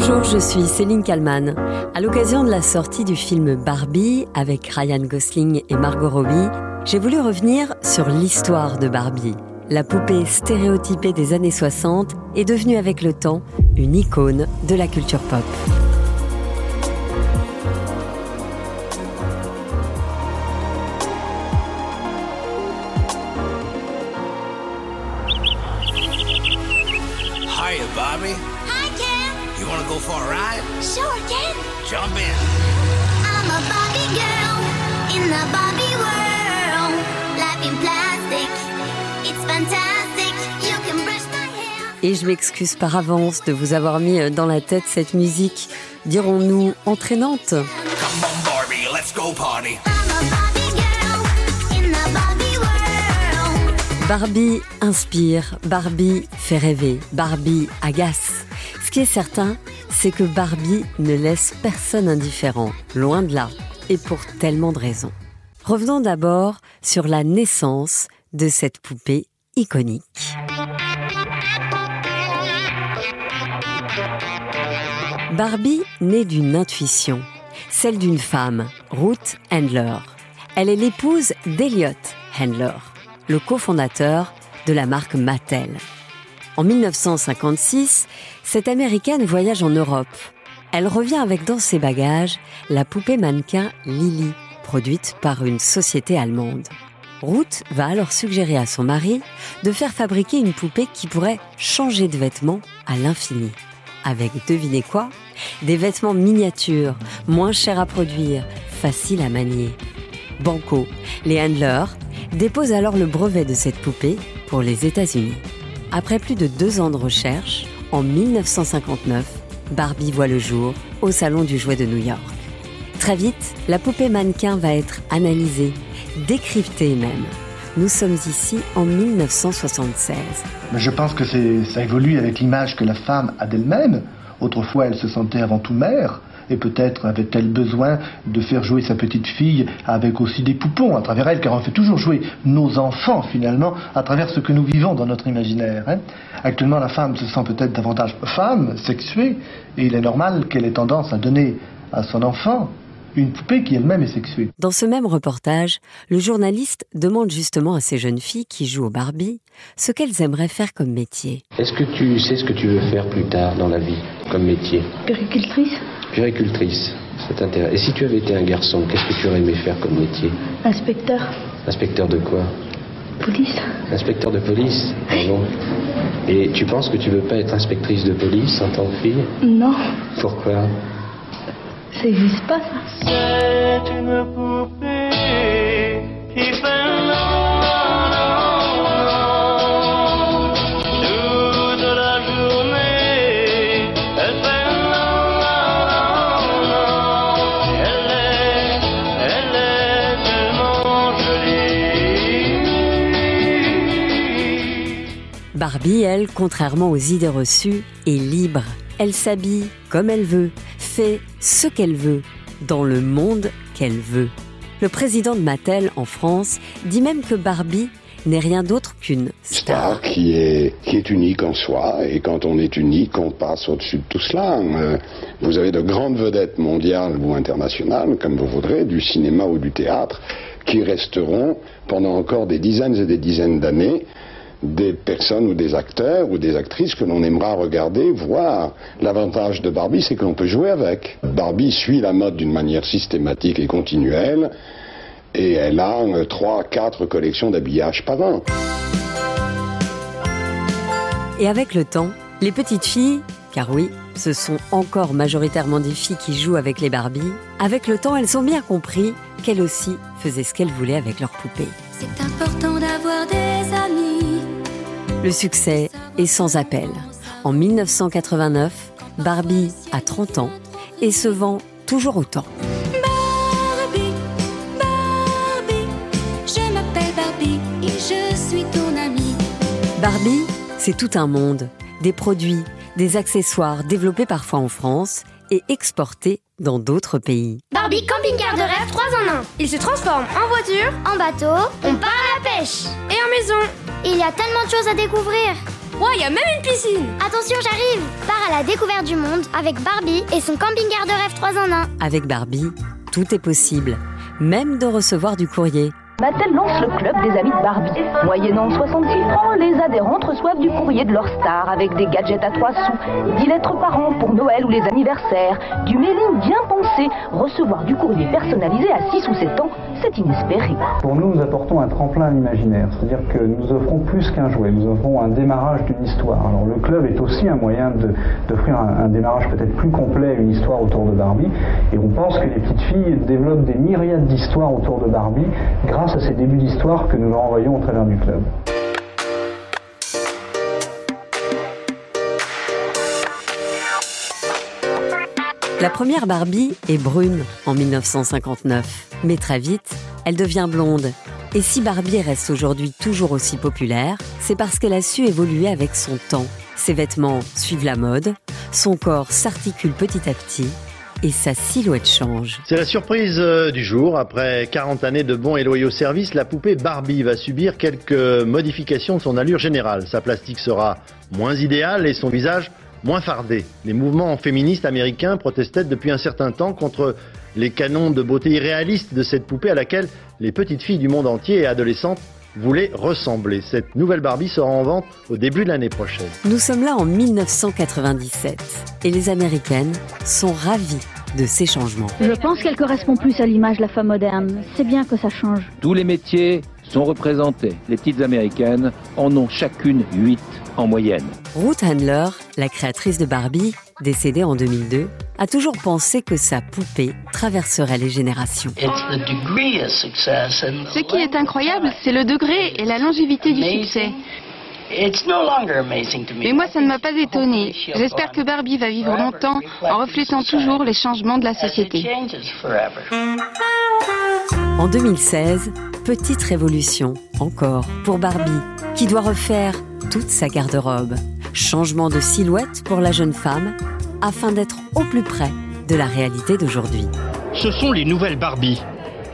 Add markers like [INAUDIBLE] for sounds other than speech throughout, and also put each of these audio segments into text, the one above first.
Bonjour, je suis Céline Kalman. À l'occasion de la sortie du film Barbie avec Ryan Gosling et Margot Robbie, j'ai voulu revenir sur l'histoire de Barbie. La poupée stéréotypée des années 60 est devenue avec le temps une icône de la culture pop. Jump in. I'm a Barbie girl in the Barbie world. Life in plastic, it's fantastic. You can brush my hair. Et je m'excuse par avance de vous avoir mis dans la tête cette musique, dirons-nous, entraînante. Come on, Barbie. Let's go party. I'm a Barbie girl in the Barbie world. Barbie inspire, Barbie fait rêver, Barbie agace. Ce qui est certain, c'est que Barbie ne laisse personne indifférent, loin de là, et pour tellement de raisons. Revenons d'abord sur la naissance de cette poupée iconique. Barbie naît d'une intuition, celle d'une femme, Ruth Handler. Elle est l'épouse d'Elliot Handler, le cofondateur de la marque Mattel. En 1956, cette Américaine voyage en Europe. Elle revient avec dans ses bagages la poupée mannequin Lily, produite par une société allemande. Ruth va alors suggérer à son mari de faire fabriquer une poupée qui pourrait changer de vêtements à l'infini. Avec, devinez quoi? Des vêtements miniatures, moins chers à produire, faciles à manier. Banco, les handlers, déposent alors le brevet de cette poupée pour les États-Unis. Après plus de deux ans de recherche, en 1959, Barbie voit le jour au Salon du Jouet de New York. Très vite, la poupée mannequin va être analysée, décryptée même. Nous sommes ici en 1976. Mais je pense que ça évolue avec l'image que la femme a d'elle-même. Autrefois, elle se sentait avant tout mère, et peut-être avait-elle besoin de faire jouer sa petite fille avec aussi des poupons à travers elle, car on fait toujours jouer nos enfants finalement à travers ce que nous vivons dans notre imaginaire. hein. Actuellement, la femme se sent peut-être davantage femme, sexuée, et il est normal qu'elle ait tendance à donner à son enfant une poupée qui elle-même est sexuée. Dans ce même reportage, le journaliste demande justement à ces jeunes filles qui jouent au Barbie ce qu'elles aimeraient faire comme métier. Est-ce que tu sais ce que tu veux faire plus tard dans la vie, comme métier? Péricultrice, Puricultrice, ça t'intéresse. Et si tu avais été un garçon, qu'est-ce que tu aurais aimé faire comme métier? Inspecteur, Inspecteur de quoi? Police. Inspecteur de police Ah bon? Et tu penses que tu veux pas être inspectrice de police en tant que fille? Non, Pourquoi? Ça n'existe pas ça. C'est une poupée qui Barbie, elle, contrairement aux idées reçues, est libre. Elle s'habille comme elle veut, fait ce qu'elle veut, dans le monde qu'elle veut. Le président de Mattel en France dit même que Barbie n'est rien d'autre qu'une star. qui est, qui est unique en soi. Et quand on est unique, on passe au-dessus de tout cela. Euh, vous avez de grandes vedettes mondiales ou internationales, comme vous voudrez, du cinéma ou du théâtre, qui resteront pendant encore des dizaines et des dizaines d'années des personnes ou des acteurs ou des actrices que l'on aimera regarder, voir. L'avantage de Barbie, c'est que l'on peut jouer avec. Barbie suit la mode d'une manière systématique et continuelle, et elle a euh, trois, quatre collections d'habillage par an. Et avec le temps, les petites filles, car oui, ce sont encore majoritairement des filles qui jouent avec les Barbies, avec le temps, elles ont bien compris qu'elles aussi faisaient ce qu'elles voulaient avec leurs poupées. C'est important. Le succès est sans appel. En 1989, Barbie a 30 ans et se vend toujours autant. Barbie, Barbie, je m'appelle Barbie et je suis ton amie. Barbie, c'est tout un monde, des produits, des accessoires développés parfois en France et exportés dans d'autres pays. Barbie camping-car de rêve 3 en 1. Il se transforme en voiture, En bateau, on part à la pêche et en maison. il y a tellement de choses à découvrir. Ouais, y a même une piscine Attention, j'arrive Pars à la découverte du monde avec Barbie et son camping-car de rêve 3 en 1. Avec Barbie, tout est possible, même de recevoir du courrier. Mattel lance le club des amis de Barbie. Moyennant 66 francs, les adhérentes reçoivent du courrier de leur star avec des gadgets à 3 sous, 10 lettres par an pour Noël ou les anniversaires, du mailing bien pensé. Recevoir du courrier personnalisé à 6 ou 7 ans, c'est inespéré. Pour nous, nous apportons un tremplin à l'imaginaire, c'est-à-dire que nous offrons plus qu'un jouet, nous offrons un démarrage d'une histoire. Alors le club est aussi un moyen d'offrir un, démarrage peut-être plus complet une histoire autour de Barbie, et on pense que les petites filles développent des myriades d'histoires autour de Barbie grâce à ces débuts d'histoire que nous leur envoyons au travers du club. La première Barbie est brune en 1959, mais très vite, elle devient blonde. Et si Barbie reste aujourd'hui toujours aussi populaire, c'est parce qu'elle a su évoluer avec son temps. Ses vêtements suivent la mode, son corps s'articule petit à petit et sa silhouette change. C'est la surprise euh, du jour. Après 40 années de bons et loyaux services, la poupée Barbie va subir quelques modifications de son allure générale. Sa plastique sera moins idéale et son visage moins fardé. Les mouvements féministes américains protestaient depuis un certain temps contre les canons de beauté irréalistes de cette poupée à laquelle les petites filles du monde entier et adolescentes voulaient ressembler. Cette nouvelle Barbie sera en vente au début de l'année prochaine. Nous sommes là en 1997 et les Américaines sont ravies de ces changements. Je pense qu'elle correspond plus à l'image de la femme moderne. C'est bien que ça change. Tous les métiers sont représentés. Les petites américaines en ont chacune 8 en moyenne. Ruth Handler, la créatrice de Barbie, décédée en 2002, a toujours pensé que sa poupée traverserait les générations. Ce qui est incroyable, c'est le degré et la longévité du succès. Mais moi, ça ne m'a pas étonné. J'espère que Barbie va vivre longtemps en reflétant toujours les changements de la société. En 2016, petite révolution, encore, pour Barbie, qui doit refaire toute sa garde-robe. Changement de silhouette pour la jeune femme, afin d'être au plus près de la réalité d'aujourd'hui. Ce sont les nouvelles Barbie.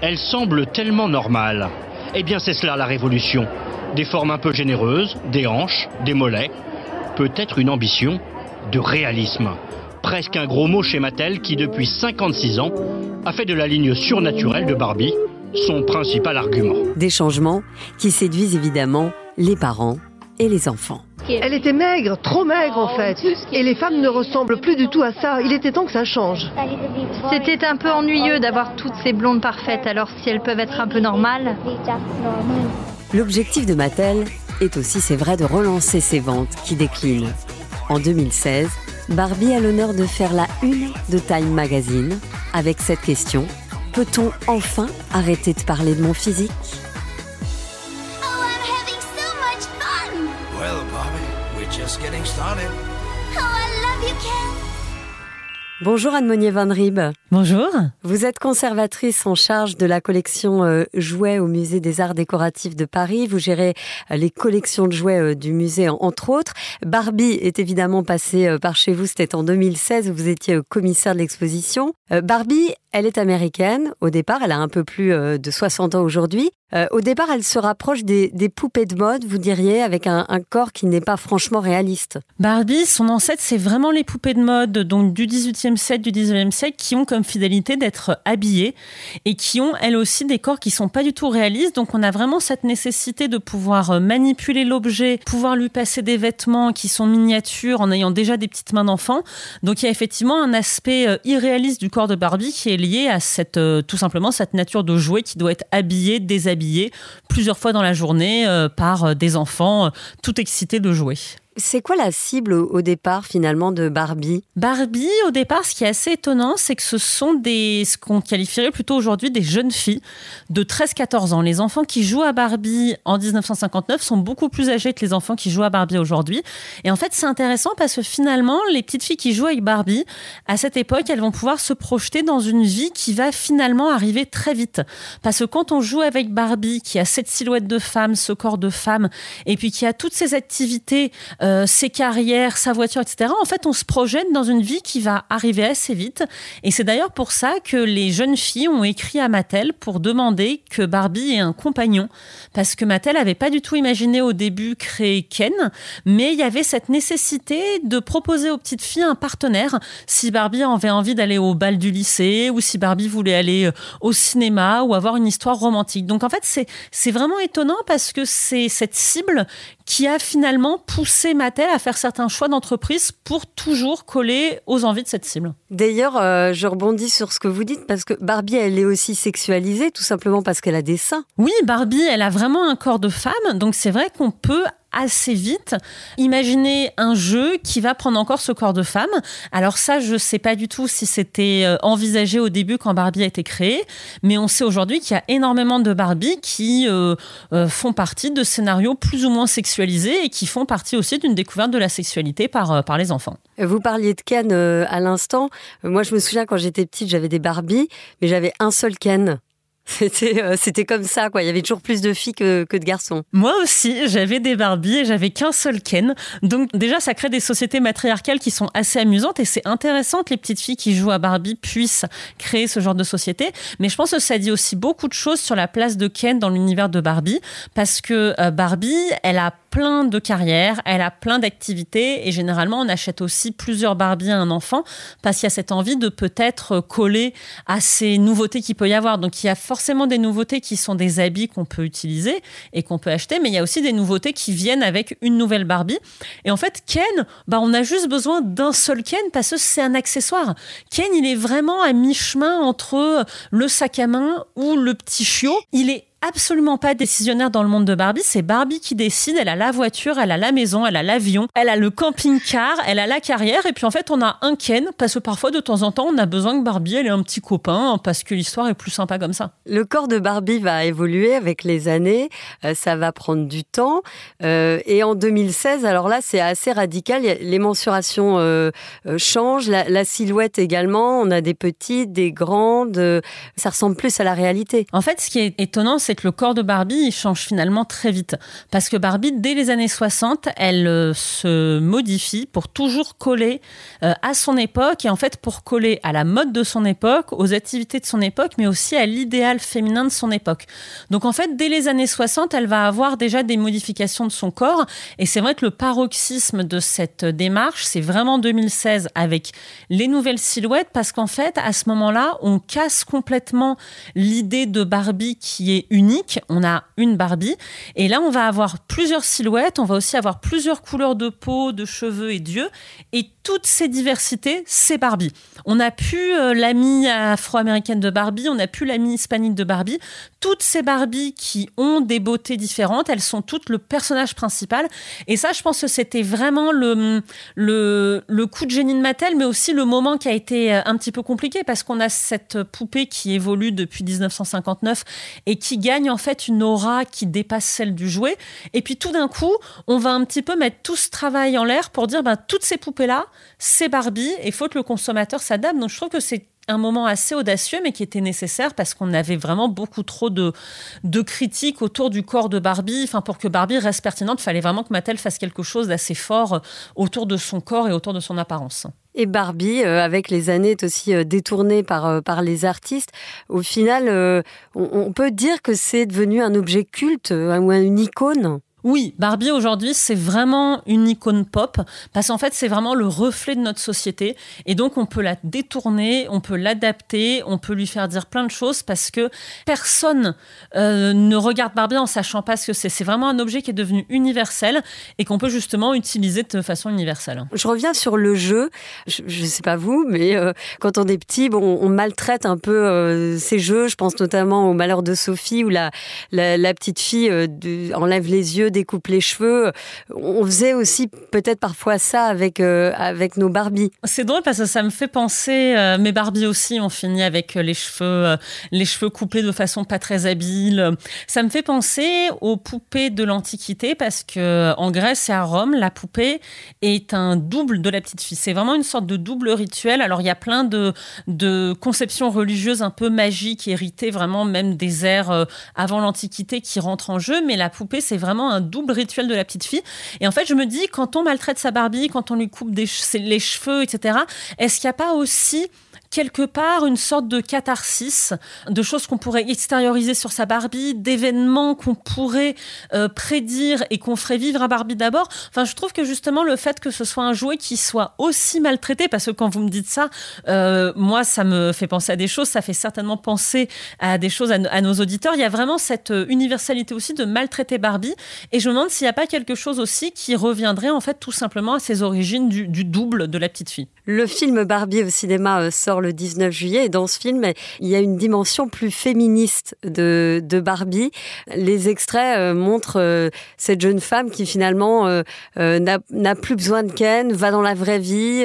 Elles semblent tellement normales. Eh bien, c'est cela la révolution. Des formes un peu généreuses, des hanches, des mollets. Peut-être une ambition de réalisme. Presque un gros mot chez Mattel qui, depuis 56 ans, a fait de la ligne surnaturelle de Barbie son principal argument. Des changements qui séduisent évidemment les parents et les enfants. Elle était maigre, trop maigre en fait. Et les femmes ne ressemblent plus du tout à ça. Il était temps que ça change. C'était un peu ennuyeux d'avoir toutes ces blondes parfaites, alors si elles peuvent être un peu normales. L'objectif de Mattel est aussi, c'est vrai, de relancer ses ventes qui déclinent. En 2016, Barbie a l'honneur de faire la une de Time Magazine avec cette question Peut-on enfin arrêter de parler de mon physique? Oh, I'm having so much fun! Well, Bobby, we're just getting started. Bonjour Anne Monnier Van Rieb. Bonjour. Vous êtes conservatrice en charge de la collection euh, jouets au musée des arts décoratifs de Paris. Vous gérez euh, les collections de jouets euh, du musée en- entre autres. Barbie est évidemment passée par chez vous, c'était en 2016 où vous étiez commissaire de l'exposition. Barbie, elle est américaine. Au départ, elle a un peu plus de 60 ans aujourd'hui. Au départ, elle se rapproche des, des poupées de mode, vous diriez, avec un, un corps qui n'est pas franchement réaliste. Barbie, son ancêtre, c'est vraiment les poupées de mode donc du 18e siècle, du 19e siècle, qui ont comme fidélité d'être habillées et qui ont, elles aussi, des corps qui sont pas du tout réalistes. Donc, on a vraiment cette nécessité de pouvoir euh, manipuler l'objet, pouvoir lui passer des vêtements qui sont miniatures en ayant déjà des petites mains d'enfant. Donc, il y a effectivement un aspect euh, irréaliste du corps de Barbie qui est lié à cette, euh, tout simplement, cette nature de jouet qui doit être habillé, déshabillé plusieurs fois dans la journée par des enfants tout excités de jouer. C'est quoi la cible au départ finalement de Barbie? Barbie, au départ, ce qui est assez étonnant, c'est que ce sont des, ce qu'on qualifierait plutôt aujourd'hui des jeunes filles de 13-14 ans. Les enfants qui jouent à Barbie en 1959 sont beaucoup plus âgés que les enfants qui jouent à Barbie aujourd'hui. Et en fait, c'est intéressant parce que finalement, les petites filles qui jouent avec Barbie, à cette époque, elles vont pouvoir se projeter dans une vie qui va finalement arriver très vite. Parce que quand on joue avec Barbie, qui a cette silhouette de femme, ce corps de femme, et puis qui a toutes ces activités euh, euh, ses carrières, sa voiture, etc. En fait, on se projette dans une vie qui va arriver assez vite. Et c'est d'ailleurs pour ça que les jeunes filles ont écrit à Mattel pour demander que Barbie ait un compagnon. Parce que Mattel n'avait pas du tout imaginé au début créer Ken, mais il y avait cette nécessité de proposer aux petites filles un partenaire si Barbie avait envie d'aller au bal du lycée ou si Barbie voulait aller euh, au cinéma ou avoir une histoire romantique. Donc en fait, c'est vraiment étonnant parce que c'est cette cible qui a finalement poussé Mattel à faire certains choix d'entreprise pour toujours coller aux envies de cette cible. D'ailleurs, euh, je rebondis sur ce que vous dites parce que Barbie, elle est aussi sexualisée tout simplement parce qu'elle a des seins. Oui, Barbie, elle a vraiment un corps de femme, donc c'est vrai qu'on peut assez vite. Imaginez un jeu qui va prendre encore ce corps de femme. Alors ça, je ne sais pas du tout si c'était euh, envisagé au début quand Barbie a été créée, mais on sait aujourd'hui qu'il y a énormément de Barbie qui euh, euh, font partie de scénarios plus ou moins sexualisés et qui font partie aussi d'une découverte de la sexualité par, par les enfants. Vous parliez de Ken à l'instant. Moi, je me souviens quand j'étais petite, j'avais des Barbie, mais j'avais un seul Ken. [LAUGHS] C'était euh, c'était comme ça quoi. Il y avait toujours plus de filles que, que de garçons. Moi aussi, j'avais des Barbie et j'avais qu'un seul Ken. Donc déjà, ça crée des sociétés matriarcales qui sont assez amusantes et c'est intéressant que les petites filles qui jouent à Barbie puissent créer ce genre de société. Mais je pense que ça dit aussi beaucoup de choses sur la place de Ken dans l'univers de Barbie parce que euh, Barbie, elle a plein de carrières, elle a plein d'activités et généralement on achète aussi plusieurs Barbie à un enfant parce qu'il y a cette envie de peut-être coller à ces nouveautés qu'il peut y avoir. Donc il y a forcément des nouveautés qui sont des habits qu'on peut utiliser et qu'on peut acheter, mais il y a aussi des nouveautés qui viennent avec une nouvelle Barbie. Et en fait, Ken, bah, on a juste besoin d'un seul Ken parce que c'est un accessoire. Ken, il est vraiment à mi-chemin entre le sac à main ou le petit chiot. Il est absolument pas décisionnaire dans le monde de Barbie. C'est Barbie qui décide. Elle a la voiture, elle a la maison, elle a l'avion, elle a le camping-car, elle a la carrière. Et puis en fait, on a un Ken parce que parfois, de temps en temps, on a besoin que Barbie elle ait un petit copain parce que l'histoire est plus sympa comme ça. Le corps de Barbie va évoluer avec les années. Euh, ça va prendre du temps. Euh, et en 2016, alors là, c'est assez radical. Les mensurations euh, changent, la, la, silhouette également. On a des petites, des grandes. ça ressemble plus à la réalité. En fait, ce qui est étonnant, c'est que le corps de Barbie, il change finalement très vite. Parce que Barbie, dès les années 60, elle euh, se modifie pour toujours coller euh, à son époque et en fait pour coller à la mode de son époque, aux activités de son époque, mais aussi à l'idéal féminin de son époque. Donc en fait, dès les années 60, elle va avoir déjà des modifications de son corps. Et c'est vrai que le paroxysme de cette démarche, c'est vraiment 2016 avec les nouvelles silhouettes parce qu'en fait, à ce moment-là, on casse complètement l'idée de Barbie qui est unique. On a une Barbie. Et là, on va avoir plusieurs silhouettes. On va aussi avoir plusieurs couleurs de peau, de cheveux et d'yeux. Et toutes ces diversités, c'est Barbie. On n'a plus euh, l'amie afro-américaine de Barbie, on n'a plus l'amie hispanique de Barbie. Toutes ces Barbies qui ont des beautés différentes, elles sont toutes le personnage principal. Et ça, je pense que c'était vraiment le, le, le coup de génie de Mattel, mais aussi le moment qui a été euh, un petit peu compliqué parce qu'on a cette poupée qui évolue depuis 1959 et qui gagne en fait une aura qui dépasse celle du jouet. Et puis tout d'un coup, on va un petit peu mettre tout ce travail en l'air pour dire, ben, toutes ces poupées-là, c'est Barbie et faut que le consommateur s'adapte. Donc je trouve que c'est un moment assez audacieux, mais qui était nécessaire parce qu'on avait vraiment beaucoup trop de, de critiques autour du corps de Barbie. Enfin, pour que Barbie reste pertinente, il fallait vraiment que Mattel fasse quelque chose d'assez fort autour de son corps et autour de son apparence. Et Barbie, euh, avec les années, est aussi euh, détournée par, euh, par les artistes. Au final, on, on peut dire que c'est devenu un objet culte ou une icône. Oui, Barbie aujourd'hui, c'est vraiment une icône pop parce qu'en fait, c'est vraiment le reflet de notre société et donc on peut la détourner, on peut l'adapter, on peut lui faire dire plein de choses parce que personne euh, ne regarde Barbie en sachant pas ce que c'est. C'est vraiment un objet qui est devenu universel et qu'on peut justement utiliser de façon universelle. Je reviens sur le jeu. Je, ne sais pas vous, mais euh, quand on est petit, bon, on maltraite un peu euh, ces jeux. Je pense notamment au Malheur de Sophie où la, petite fille enlève les yeux découpe les cheveux. On faisait aussi peut-être parfois ça avec, euh, avec nos Barbies. C'est drôle parce que ça me fait penser, euh, mes Barbies aussi ont fini avec les cheveux, euh, les cheveux coupés de façon pas très habile. Ça me fait penser aux poupées de l'Antiquité parce que en Grèce et à Rome, la poupée est un double de la petite fille. C'est vraiment une sorte de double rituel. Alors il y a plein de, de conceptions religieuses un peu magiques, héritées vraiment même des ères avant l'Antiquité qui rentrent en jeu, mais la poupée c'est vraiment un double rituel de la petite fille. Et en fait, je me dis, quand on maltraite sa Barbie, quand on lui coupe des les cheveux, etc., est-ce qu'il n'y a pas aussi quelque part une sorte de catharsis, de choses qu'on pourrait extérioriser sur sa Barbie, d'événements qu'on pourrait euh, prédire et qu'on ferait vivre à Barbie d'abord. Enfin, je trouve que justement le fait que ce soit un jouet qui soit aussi maltraité, parce que quand vous me dites ça, euh, moi, ça me fait penser à des choses, ça fait certainement penser à des choses à, no- à nos auditeurs. Il y a vraiment cette euh, universalité aussi de maltraiter Barbie, et je me demande s'il n'y a pas quelque chose aussi qui reviendrait en fait tout simplement à ses origines du, du double de la petite fille. Le film Barbie au cinéma sort le 19 juillet et dans ce film, il y a une dimension plus féministe de, de Barbie. Les extraits euh, montrent euh, cette jeune femme qui finalement euh, n'a plus besoin de Ken, va dans la vraie vie.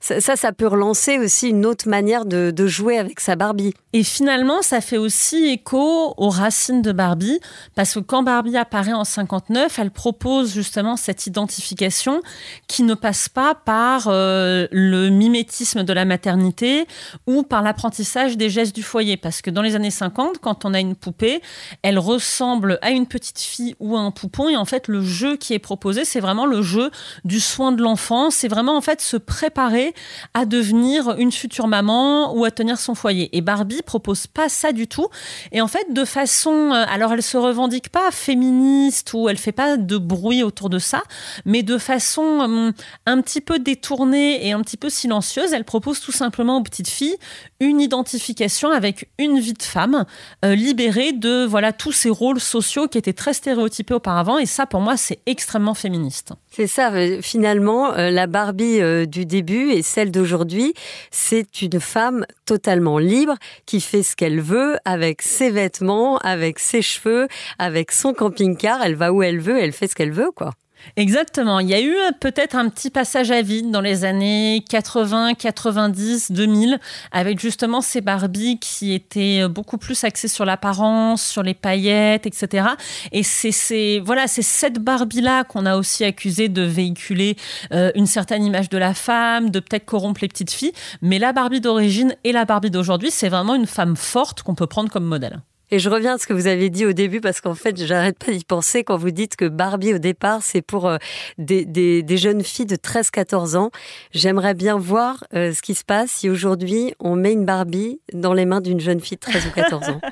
ça, ça, peut relancer aussi une autre manière de, jouer avec sa Barbie. Et finalement, ça fait aussi écho aux racines de Barbie, parce que quand Barbie apparaît en 59, elle propose justement cette identification qui ne passe pas par le mimétisme de la maternité ou par l'apprentissage des gestes du foyer. Parce que dans les années 50, quand on a une poupée, elle ressemble à une petite fille ou à un poupon, et en fait, le jeu qui est proposé, c'est vraiment le jeu du soin de l'enfant, c'est vraiment en fait se préparer à devenir une future maman ou à tenir son foyer. Et Barbie propose pas ça du tout. Et en fait, de façon, euh, alors elle se revendique pas féministe ou elle fait pas de bruit autour de ça, mais de façon hum, un petit peu détournée et un petit peu silencieuse, elle propose tout simplement aux filles une identification avec une vie de femme euh, libérée de voilà tous ces rôles sociaux qui étaient très stéréotypés auparavant. Et ça, pour moi, c'est extrêmement féministe. C'est ça, euh, finalement, euh, la Barbie du début et celle d'aujourd'hui, c'est une femme totalement libre qui fait ce qu'elle veut avec ses vêtements, avec ses cheveux, avec son camping-car. Elle va où elle veut, elle fait ce qu'elle veut, quoi. Exactement. Il y a eu euh, peut-être un petit passage à vide dans les années 80, 90, 2000, avec justement ces Barbies qui étaient euh, beaucoup plus axées sur l'apparence, sur les paillettes, etc. Et c'est voilà, c'est cette Barbie-là qu'on a aussi accusé de véhiculer euh, une certaine image de la femme, de peut-être corrompre les petites filles. Mais la Barbie d'origine et la Barbie d'aujourd'hui, c'est vraiment une femme forte qu'on peut prendre comme modèle. Et je reviens à ce que vous avez dit au début parce qu'en fait, j'arrête pas d'y penser quand vous dites que Barbie au départ, c'est pour euh, des, des- jeunes filles de 13-14 ans. J'aimerais bien voir euh, ce qui se passe si aujourd'hui on met une Barbie dans les mains d'une jeune fille de 13 ou 14 ans. [LAUGHS]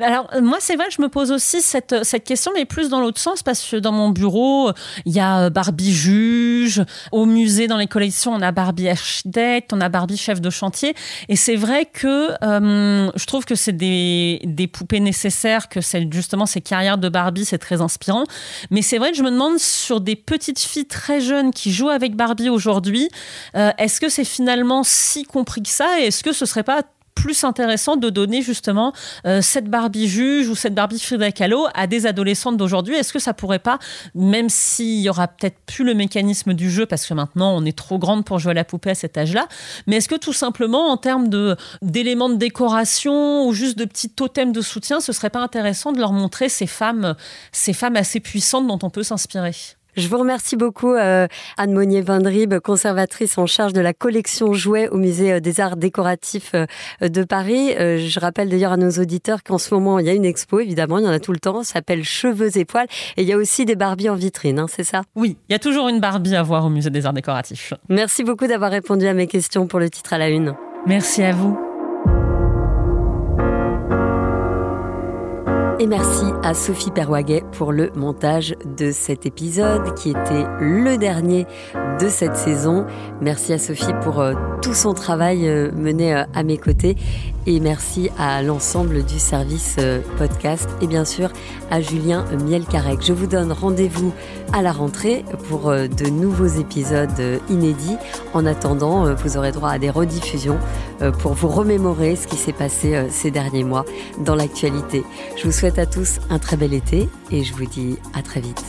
Alors, euh, moi, c'est vrai, je me pose aussi cette, cette question, mais plus dans l'autre sens, parce que dans mon bureau, il y a Barbie juge. Au musée, dans les collections, on a Barbie architecte, on a Barbie chef de chantier. Et c'est vrai que je trouve que c'est des, des poupées nécessaires, que c'est justement ces carrières de Barbie, c'est très inspirant. Mais c'est vrai que je me demande sur des petites filles très jeunes qui jouent avec Barbie aujourd'hui, euh, est-ce que c'est finalement si compris que ça Et est-ce que ce serait pas plus intéressant de donner justement euh, cette Barbie juge ou cette Barbie Frida Kahlo à des adolescentes d'aujourd'hui. Est-ce que ça pourrait pas, même s'il y aura peut-être plus le mécanisme du jeu parce que maintenant on est trop grande pour jouer à la poupée à cet âge-là, mais est-ce que tout simplement en termes d'éléments de décoration ou juste de petits totems de soutien, ce serait pas intéressant de leur montrer ces femmes, ces femmes assez puissantes dont on peut s'inspirer? Je vous remercie beaucoup, euh, Anne Monnier-Vindrib, conservatrice en charge de la collection jouets au Musée euh, des Arts Décoratifs euh, de Paris. Euh, je rappelle d'ailleurs à nos auditeurs qu'en ce moment, il y a une expo, évidemment, il y en a tout le temps, ça s'appelle Cheveux et poils. Et il y a aussi des Barbies en vitrine, hein, c'est ça? Oui, il y a toujours une Barbie à voir au Musée des Arts Décoratifs. Merci beaucoup d'avoir répondu à mes questions pour le titre à la une. Merci à vous. Et merci à Sophie Perwaguet pour le montage de cet épisode qui était le dernier de cette saison. Merci à Sophie pour euh, tout son travail euh, mené euh, à mes côtés et merci à l'ensemble du service euh, podcast et bien sûr à Julien Mielcarec. Je vous donne rendez-vous à la rentrée pour euh, de nouveaux épisodes euh, inédits. En attendant, vous aurez droit à des rediffusions pour vous remémorer ce qui s'est passé ces derniers mois dans l'actualité. Je vous souhaite à tous un très bel été et je vous dis à très vite.